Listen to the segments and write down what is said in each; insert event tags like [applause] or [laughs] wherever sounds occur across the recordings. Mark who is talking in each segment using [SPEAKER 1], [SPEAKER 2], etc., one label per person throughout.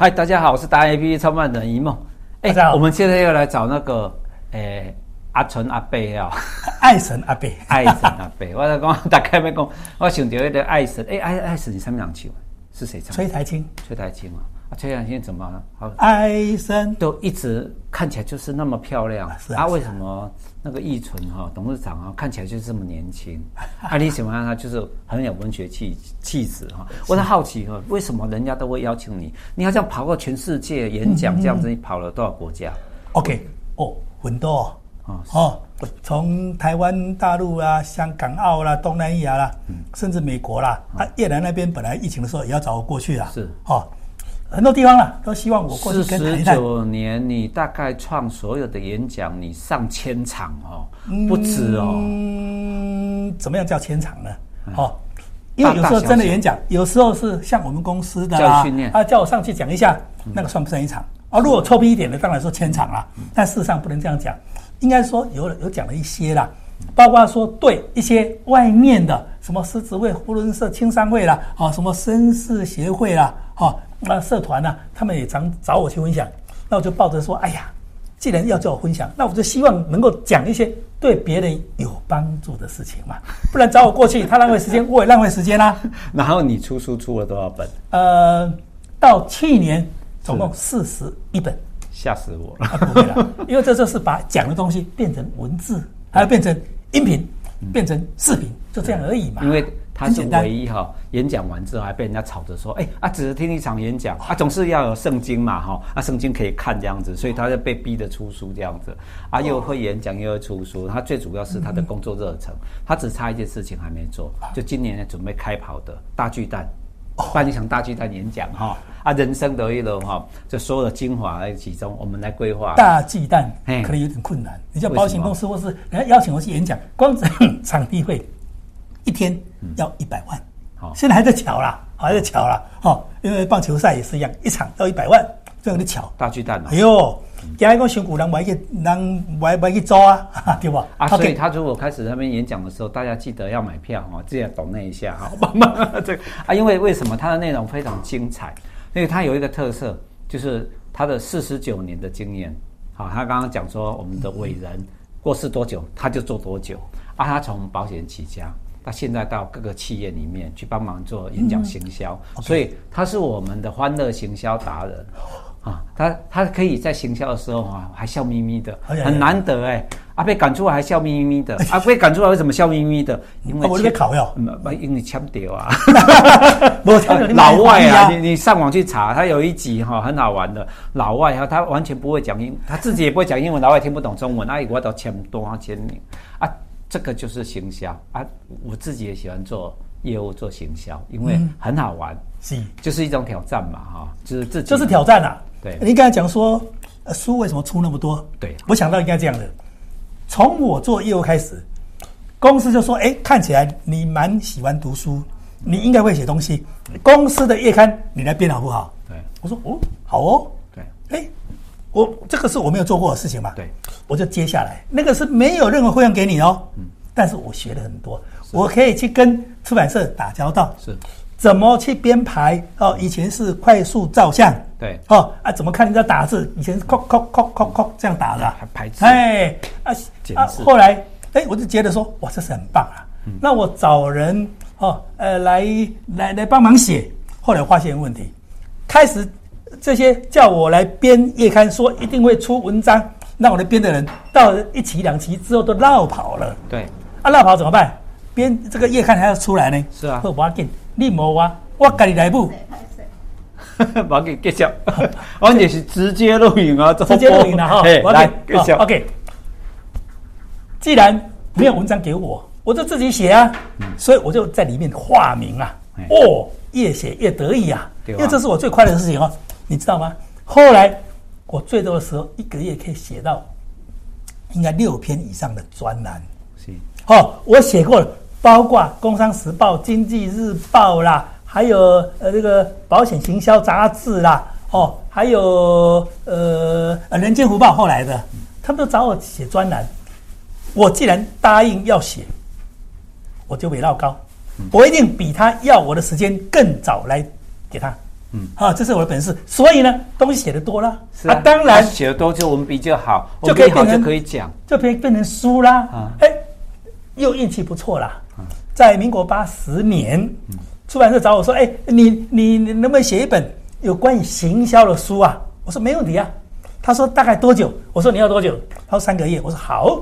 [SPEAKER 1] 嗨，大家好，我是达人 APP 创办人一梦。哎，我们现在要来找那个，诶，阿纯阿贝啊，[laughs]
[SPEAKER 2] 爱神阿贝，[laughs]
[SPEAKER 1] 爱神阿贝。我在讲，大概没讲，我想到一个爱神，哎，爱爱神，你唱不唱去？是谁唱？
[SPEAKER 2] 崔台青，
[SPEAKER 1] 崔台青啊。崔台青怎么了？好，都一直看起来就是那么漂亮。
[SPEAKER 2] 是啊，
[SPEAKER 1] 啊为什么那个易纯哈董事长啊看起来就是这么年轻？啊，你喜欢他就是很有文学气气质哈。我在好奇哈，为什么人家都会邀请你？你好像跑过全世界演讲这样子，你跑了多少国家
[SPEAKER 2] ？OK，哦，很多哦哦，从台湾、大陆啊、香港、澳啦、东南亚啦，甚至美国啦。啊，越南那边本来疫情的时候也要找我过去啊。
[SPEAKER 1] 是
[SPEAKER 2] 哦。很多地方啊，都希望我过去跟谈一谈。
[SPEAKER 1] 四十九年，你大概创所有的演讲，你上千场哦，不止哦。
[SPEAKER 2] 嗯，怎么样叫千场呢？哦，因为有时候真的演讲，有时候是像我们公司的啊，啊叫我上去讲一下，那个算不算一场？啊，如果臭屁一点的，当然说千场啦。但事实上不能这样讲，应该说有有讲了一些啦，包括说对一些外面的什么狮子会、扶轮社、青商会啦，啊，什么绅士协会啦，啊。那社团呢、啊，他们也常找我去分享，那我就抱着说，哎呀，既然要叫我分享，那我就希望能够讲一些对别人有帮助的事情嘛，不然找我过去，他浪费时间，我也浪费时间啦、啊。[laughs]
[SPEAKER 1] 然后你出书出了多少本？
[SPEAKER 2] 呃，到去年总共四十一本，
[SPEAKER 1] 吓死我了、
[SPEAKER 2] 啊。不会了，因为这就是把讲的东西变成文字，还要变成音频，变成视频，就这样而已嘛。
[SPEAKER 1] 因为。他是唯一哈，演讲完之后还被人家吵着说，哎啊，只是听一场演讲啊，总是要有圣经嘛哈，啊圣经可以看这样子，所以他就被逼着出书这样子，啊又会演讲又会出书，他最主要是他的工作热忱，他只差一件事情还没做，就今年准备开跑的大巨蛋，办一场大巨蛋演讲哈，啊人生得意了哈，就所有的精华来集中，我们来规划。
[SPEAKER 2] 大巨蛋，可能有点困难，你叫保险公司或是人家邀请我去演讲，光 [laughs] 场地费。一天要一百万，好，现在还在乔啦，还在乔啦，哦，因为棒球赛也是一样，一场要一百万，这样的乔
[SPEAKER 1] 大巨蛋。
[SPEAKER 2] 哎呦，加一个选股人，买一个人买买去租啊，[laughs] 对吧？
[SPEAKER 1] 啊，所以他如果开始那边演讲的时候，大家记得要买票哈，记得懂那一下哈，[laughs] 妈妈这个啊，因为为什么他的内容非常精彩？因为他有一个特色，就是他的四十九年的经验。好，他刚刚讲说我们的伟人过世多久，他就做多久啊，他从保险起家。他现在到各个企业里面去帮忙做演讲行销，嗯 okay、所以他是我们的欢乐行销达人啊。他他可以在行销的时候啊，还笑眯眯的，很难得哎。啊，被赶出来还笑眯眯的，啊，被赶出来为什么笑眯眯的？[laughs] 因为
[SPEAKER 2] 我这边考哟，
[SPEAKER 1] 因为腔调啊。[laughs] 老外啊，你你上网去查，他有一集哈很好玩的，老外哈他完全不会讲英，他自己也不会讲英文，老外听不懂中文，那我都签多少签名啊。这个就是行销啊！我自己也喜欢做业务，做行销，因为很好玩，是、嗯，就是一种挑战嘛，哈，就是自己
[SPEAKER 2] 就是挑战啊。
[SPEAKER 1] 对，
[SPEAKER 2] 你刚才讲说书为什么出那么多？
[SPEAKER 1] 对，
[SPEAKER 2] 我想到应该这样的，从我做业务开始，公司就说：“哎，看起来你蛮喜欢读书，你应该会写东西，公司的月刊你来编好不好？”
[SPEAKER 1] 对，
[SPEAKER 2] 我说：“哦，好哦。”
[SPEAKER 1] 对，
[SPEAKER 2] 哎。我这个是我没有做过的事情嘛？
[SPEAKER 1] 对，
[SPEAKER 2] 我就接下来那个是没有任何费用给你哦。嗯，但是我学了很多，我可以去跟出版社打交道。
[SPEAKER 1] 是，
[SPEAKER 2] 怎么去编排？哦，以前是快速照相。
[SPEAKER 1] 对。
[SPEAKER 2] 哦啊，怎么看人家打字？以前是扣扣扣扣扣这样打的，
[SPEAKER 1] 还排字。
[SPEAKER 2] 哎啊啊！后来哎，我就觉得说，哇，这是很棒啊。嗯。那我找人哦，呃，来来来帮忙写。后来发现问题，开始。这些叫我来编月刊，说一定会出文章，让我的编的人，到一期两期之后都落跑了。
[SPEAKER 1] 对，
[SPEAKER 2] 啊，落跑怎么办？编这个月刊还要出来呢。
[SPEAKER 1] 是啊，
[SPEAKER 2] 我要紧，你莫挖，我赶紧来不？
[SPEAKER 1] 我要给介绍，我也 [laughs] 是直接录影啊，[laughs]
[SPEAKER 2] 直接录影了哈。
[SPEAKER 1] 来介绍
[SPEAKER 2] ，OK。既然没有文章给我，我就自己写啊。所以我就在里面化名啊。哦，越写越得意啊，因为这是我最快乐的事情哦。你知道吗？后来我最多的时候，一个月可以写到应该六篇以上的专栏。
[SPEAKER 1] 是，
[SPEAKER 2] 哦，我写过了，包括《工商时报》《经济日报》啦，还有呃这个保险行销杂志啦，哦，还有呃《人间福报》后来的，他们都找我写专栏。我既然答应要写，我就围绕高，我一定比他要我的时间更早来给他。嗯，啊，这是我的本事。所以呢，东西写的多了，
[SPEAKER 1] 是啊，
[SPEAKER 2] 当然
[SPEAKER 1] 写的多就我们比较好，就可以变成可以讲，
[SPEAKER 2] 就可以变成书啦。啊，哎，又运气不错啦。在民国八十年，出版社找我说：“哎，你你你能不能写一本有关于行销的书啊？”我说：“没问题啊。”他说：“大概多久？”我说：“你要多久？”他说：“三个月。”我说：“好。”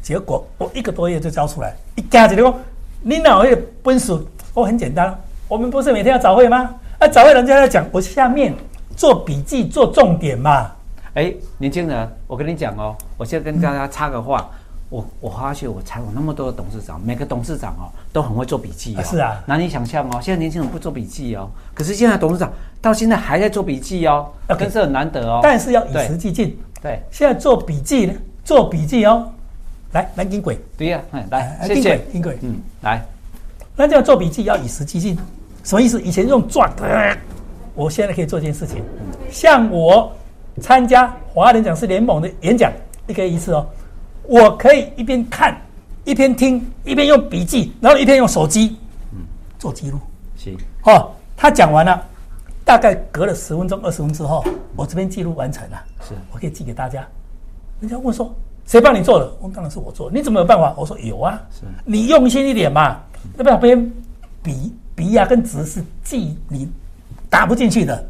[SPEAKER 2] 结果我一个多月就交出来。一加起来，你哪会分数？我很简单，我们不是每天要早会吗？啊，早会人家在讲，我下面做笔记做重点嘛。
[SPEAKER 1] 哎，年轻人，我跟你讲哦，我现在跟大家插个话，嗯、我我发现我采访那么多的董事长，每个董事长哦都很会做笔记哦。
[SPEAKER 2] 啊是啊，
[SPEAKER 1] 难以想象哦，现在年轻人不做笔记哦，可是现在董事长到现在还在做笔记哦，那 Okay, 是很难得哦。
[SPEAKER 2] 但是要与时俱进。对，现在做笔记呢，做笔记哦，来来金鬼。
[SPEAKER 1] 对呀、啊，来，谢谢
[SPEAKER 2] 金鬼。
[SPEAKER 1] 嗯，来，
[SPEAKER 2] 那这样做笔记要与时俱进。什么意思？以前用转的，我现在可以做一件事情。像我参加华人讲师联盟的演讲，一个一次哦，我可以一边看，一边听，一边用笔记，然后一边用手机，嗯，做记录。
[SPEAKER 1] 行，
[SPEAKER 2] 哦，他讲完了，大概隔了十分钟、二十分钟之后，我这边记录完成了，是我可以寄给大家。人家问说，谁帮你做的？我当然是我做。你怎么有办法？我说有啊，你用心一点嘛，要不要边笔？笔呀，跟纸是记你打不进去的，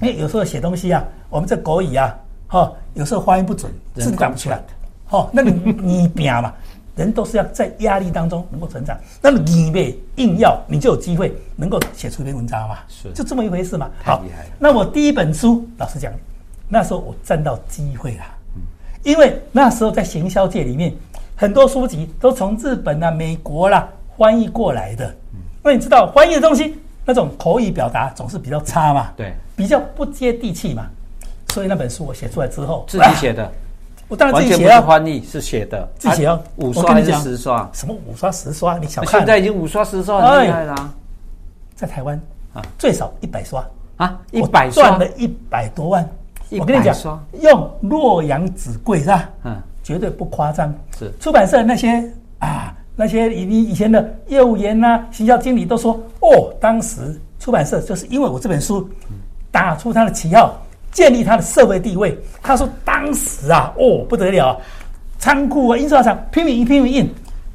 [SPEAKER 2] 因为有时候写东西啊，我们这国语啊，哈，有时候发音不准，字打不出来，哈，那你你拼嘛，人都是要在压力当中能够成长，那么你呗硬要，你就有机会能够写出一篇文章嘛，是，就这么一回事嘛。好，那我第一本书，老实讲，那时候我占到机会了，因为那时候在行销界里面，很多书籍都从日本啊、美国啦翻译过来的。那你知道翻译的东西，那种口语表达总是比较差嘛？
[SPEAKER 1] 对，
[SPEAKER 2] 比较不接地气嘛。所以那本书我写出来之后，
[SPEAKER 1] 自己写的，啊、[laughs]
[SPEAKER 2] 我当然自己写啊。
[SPEAKER 1] 翻译是写的，
[SPEAKER 2] 自己写啊。
[SPEAKER 1] 五刷还是十刷？
[SPEAKER 2] 什么五刷十刷？你小看，
[SPEAKER 1] 现在已经五刷十刷很厉害了、啊。
[SPEAKER 2] 在台湾啊，最少一百刷
[SPEAKER 1] 啊，一百赚
[SPEAKER 2] 了一百多
[SPEAKER 1] 万。
[SPEAKER 2] 我跟你讲，用洛阳纸贵是吧？嗯，绝对不夸张。是出版社那些啊。那些以你以前的业务员呐、啊、行销经理都说：“哦，当时出版社就是因为我这本书，打出他的旗号，建立他的社会地位。”他说：“当时啊，哦不得了，仓库啊，印刷厂拼命印拼命印，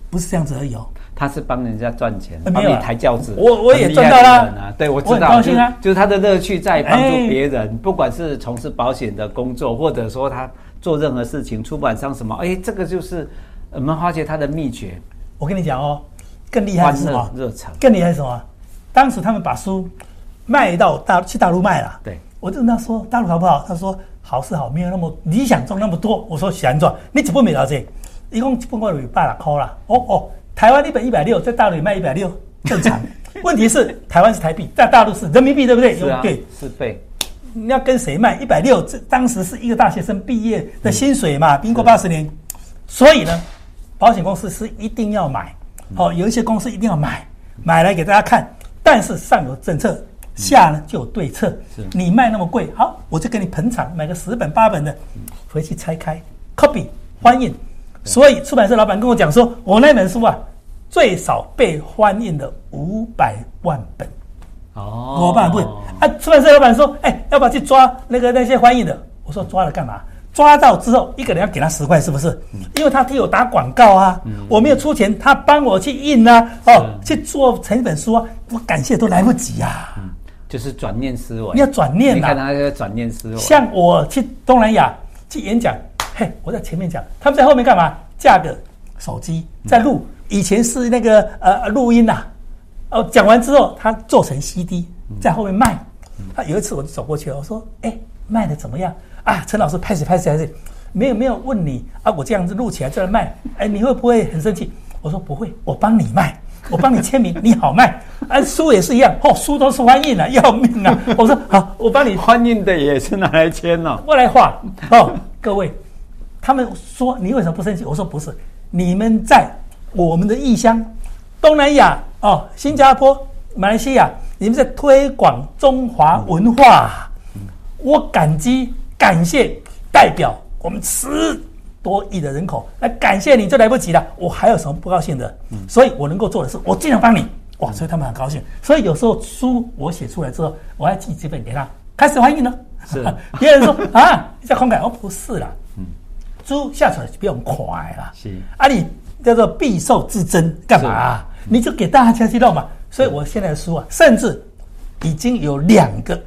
[SPEAKER 2] 不是这样子而已哦。
[SPEAKER 1] 他是帮人家赚钱，帮你抬轿子。
[SPEAKER 2] 我我也赚到了啊，
[SPEAKER 1] 对我知道，高兴啊，就是他的乐趣在帮助别人，不管是从事保险的工作，或者说他做任何事情，出版商什么，哎，这个就是我们发觉他的秘诀。”
[SPEAKER 2] 我跟你讲哦，更厉害是什
[SPEAKER 1] 么？
[SPEAKER 2] 更厉害是什么？当时他们把书卖到大去大陆卖了。
[SPEAKER 1] 对，
[SPEAKER 2] 我就跟他说大陆好不好？他说好是好，没有那么理想中那么多。我说现状，你几本没了这？一共一本我有八百块了。哦哦，台湾一本一百六，在大陆卖一百六，正常。[laughs] 问题是台湾是台币，在大陆是人民币，对不对？
[SPEAKER 1] 是啊，
[SPEAKER 2] 对，
[SPEAKER 1] 是对。
[SPEAKER 2] 你要跟谁卖一百六？这当时是一个大学生毕业的薪水嘛？民国八十年，所以呢。保险公司是一定要买，好，有一些公司一定要买，买来给大家看。但是上有政策，下呢就有对策。是你卖那么贵，好，我就给你捧场，买个十本八本的，回去拆开，copy 欢迎。所以出版社老板跟我讲说，我那本书啊，最少被欢迎的五百万本。哦，五百万本啊！出版社老板说，哎，要不要去抓那个那些欢迎的？我说抓了干嘛？抓到之后，一个人要给他十块，是不是？因为他替我打广告啊，我没有出钱，他帮我去印啊，哦，去做成一本书啊，我感谢都来不及啊。
[SPEAKER 1] 嗯，就是转念思维，
[SPEAKER 2] 你要转念呐。
[SPEAKER 1] 你看他在转念思维。
[SPEAKER 2] 像我去东南亚去演讲，嘿，我在前面讲，他们在后面干嘛？架个手机在录，以前是那个呃录音呐，哦，讲完之后他做成 CD 在后面卖。他有一次我就走过去了，我说，哎，卖的怎么样？啊，陈老师拍死拍死拍死，没有没有问你啊，我这样子录起来在那卖，哎，你会不会很生气？我说不会，我帮你卖，我帮你签名，你好卖。啊，书也是一样，哦，书都是欢迎的，要命啊！我说好，我帮你
[SPEAKER 1] 欢迎的也是拿来签哦，
[SPEAKER 2] 过来画哦。各位，他们说你为什么不生气？我说不是，你们在我们的异乡东南亚哦，新加坡、马来西亚，你们在推广中华文化，我感激。感谢代表我们十多亿的人口来感谢你，就来不及了。我还有什么不高兴的？嗯，所以我能够做的是，我尽量帮你。哇，所以他们很高兴。所以有时候书我写出来之后，我还寄几本给他，开始翻译呢。是，[laughs] 别人说啊，你在空改，哦，不是啦，嗯，书下出来就比较快啦。是，啊，你叫做必受之争干嘛、啊？你就给大家知道嘛。所以我现在的书啊，甚至已经有两个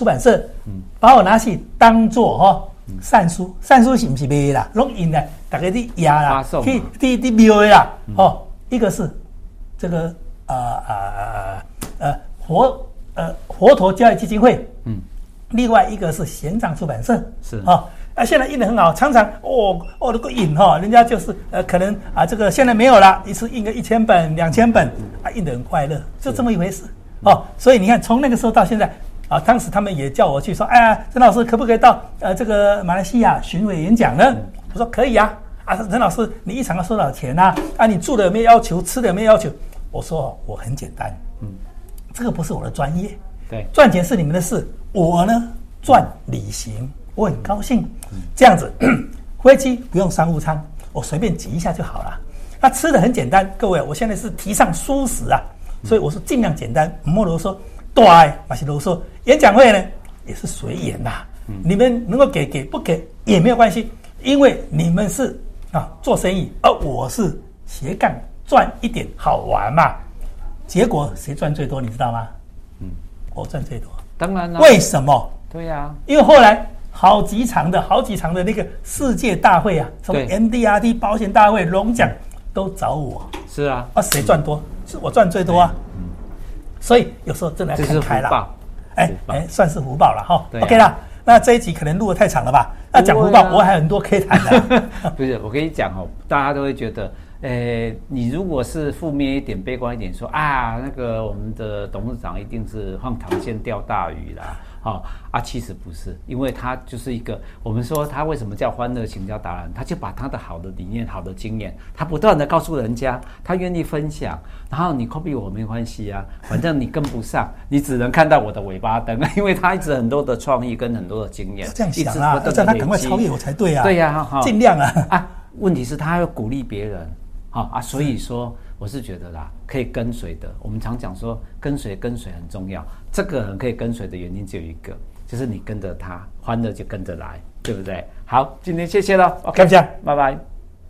[SPEAKER 2] 出版社，嗯，把我拿去当做哈善书，善书是不是卖啦？录音的，大概的压啦，第第第标的啦，哦，一个是这个呃呃呃佛呃佛陀教育基金会，嗯。另外一个是玄奘出版社，是啊，啊，现在印的很好，常常哦哦那个印哈，人家就是呃可能啊这个现在没有了，一次印个一千本两千本，啊印的很快乐，就这么一回事哦。所以你看，从那个时候到现在啊，当时他们也叫我去说，哎呀，陈老师可不可以到呃这个马来西亚巡回演讲呢？我说可以啊，啊陈老师你一场要收多少钱啊？啊你住的有没有要求，吃的有没有要求？我说我很简单，嗯，这个不是我的专业。对，赚钱是你们的事，我呢赚旅行，我很高兴。这样子，[clears throat] 飞机不用商务舱，我随便挤一下就好了。那吃的很简单，各位，我现在是提倡蔬食啊，所以我说尽量简单。莫罗说，对，马西罗说，演讲会呢也是随缘呐。你们能够给给不给也没有关系，因为你们是啊做生意，而我是斜杠赚一点好玩嘛。结果谁赚最多，你知道吗？我赚最多，
[SPEAKER 1] 当然了。
[SPEAKER 2] 为什么？
[SPEAKER 1] 对呀、啊，
[SPEAKER 2] 因为后来好几场的好几场的那个世界大会啊，什么 MDRT 保险大会、龙奖都找我。
[SPEAKER 1] 是啊，
[SPEAKER 2] 啊，谁赚多？是我赚最多啊。嗯，所以有时候真的要看开了。哎哎，算是福报了哈。啊、OK 啦，那这一集可能录得太长了吧？那讲福报，我还有很多可以谈的。[laughs]
[SPEAKER 1] 不是，我跟你讲哦，大家都会觉得。诶，你如果是负面一点、悲观一点，说啊，那个我们的董事长一定是放长线钓大鱼啦，好、哦、啊，其实不是，因为他就是一个，我们说他为什么叫欢乐行销达人，他就把他的好的理念、好的经验，他不断的告诉人家，他愿意分享，然后你 copy 我没关系啊，反正你跟不上，你只能看到我的尾巴灯，因为他一直很多的创意跟很多的经验，
[SPEAKER 2] 这样想啊，要让他赶快超越我才对啊，
[SPEAKER 1] 对呀、啊，哈、哦，
[SPEAKER 2] 尽量啊，
[SPEAKER 1] 啊，问题是他要鼓励别人。好啊，所以说我是觉得啦，可以跟随的。我们常讲说跟随跟随很重要，这个人可以跟随的原因只有一个，就是你跟着他，欢乐就跟着来，对不对？好，今天谢谢了，OK，这样，拜拜。